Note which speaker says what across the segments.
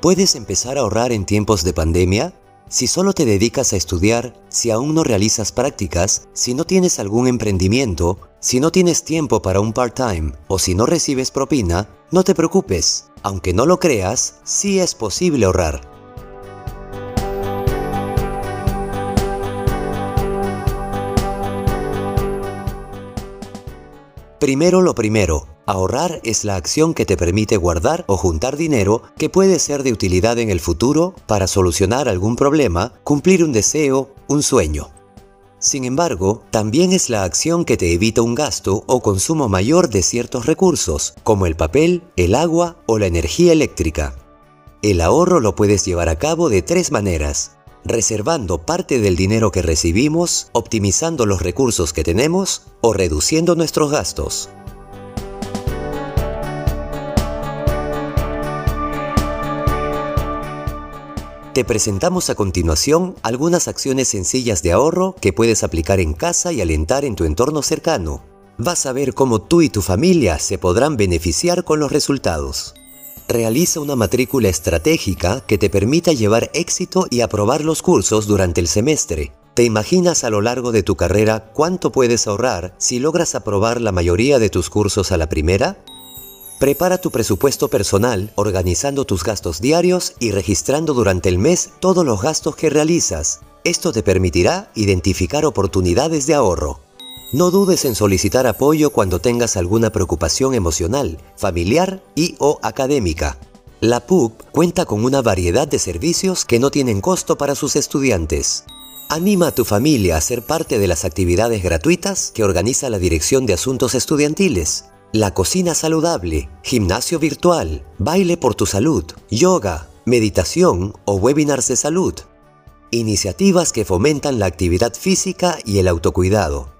Speaker 1: ¿Puedes empezar a ahorrar en tiempos de pandemia? Si solo te dedicas a estudiar, si aún no realizas prácticas, si no tienes algún emprendimiento, si no tienes tiempo para un part-time o si no recibes propina, no te preocupes. Aunque no lo creas, sí es posible ahorrar. Primero lo primero, ahorrar es la acción que te permite guardar o juntar dinero que puede ser de utilidad en el futuro para solucionar algún problema, cumplir un deseo, un sueño. Sin embargo, también es la acción que te evita un gasto o consumo mayor de ciertos recursos, como el papel, el agua o la energía eléctrica. El ahorro lo puedes llevar a cabo de tres maneras reservando parte del dinero que recibimos, optimizando los recursos que tenemos o reduciendo nuestros gastos. Te presentamos a continuación algunas acciones sencillas de ahorro que puedes aplicar en casa y alentar en tu entorno cercano. Vas a ver cómo tú y tu familia se podrán beneficiar con los resultados. Realiza una matrícula estratégica que te permita llevar éxito y aprobar los cursos durante el semestre. ¿Te imaginas a lo largo de tu carrera cuánto puedes ahorrar si logras aprobar la mayoría de tus cursos a la primera? Prepara tu presupuesto personal organizando tus gastos diarios y registrando durante el mes todos los gastos que realizas. Esto te permitirá identificar oportunidades de ahorro. No dudes en solicitar apoyo cuando tengas alguna preocupación emocional, familiar y o académica. La PUC cuenta con una variedad de servicios que no tienen costo para sus estudiantes. Anima a tu familia a ser parte de las actividades gratuitas que organiza la Dirección de Asuntos Estudiantiles. La cocina saludable, gimnasio virtual, baile por tu salud, yoga, meditación o webinars de salud. Iniciativas que fomentan la actividad física y el autocuidado.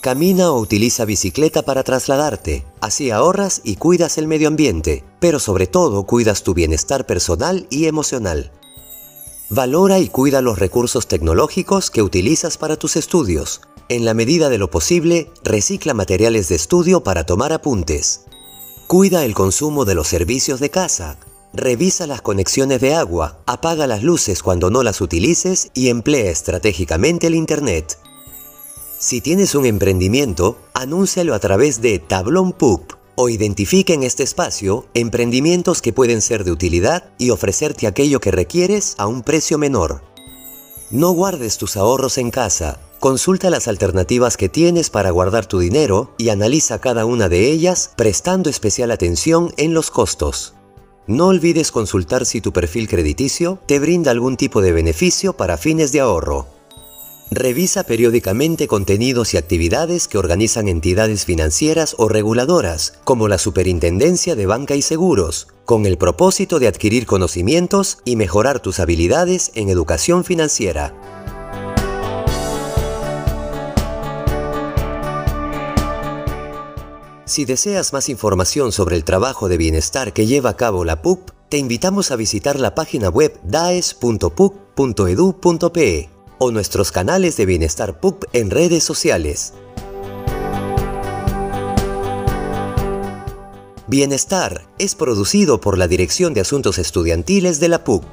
Speaker 1: Camina o utiliza bicicleta para trasladarte, así ahorras y cuidas el medio ambiente, pero sobre todo cuidas tu bienestar personal y emocional. Valora y cuida los recursos tecnológicos que utilizas para tus estudios. En la medida de lo posible, recicla materiales de estudio para tomar apuntes. Cuida el consumo de los servicios de casa. Revisa las conexiones de agua, apaga las luces cuando no las utilices y emplea estratégicamente el Internet. Si tienes un emprendimiento, anúncialo a través de Tablón PUP o identifique en este espacio emprendimientos que pueden ser de utilidad y ofrecerte aquello que requieres a un precio menor. No guardes tus ahorros en casa. Consulta las alternativas que tienes para guardar tu dinero y analiza cada una de ellas prestando especial atención en los costos. No olvides consultar si tu perfil crediticio te brinda algún tipo de beneficio para fines de ahorro. Revisa periódicamente contenidos y actividades que organizan entidades financieras o reguladoras, como la Superintendencia de Banca y Seguros, con el propósito de adquirir conocimientos y mejorar tus habilidades en educación financiera. Si deseas más información sobre el trabajo de bienestar que lleva a cabo la PUC, te invitamos a visitar la página web daes.puc.edu.pe o nuestros canales de Bienestar PUC en redes sociales. Bienestar es producido por la Dirección de Asuntos Estudiantiles de la PUC.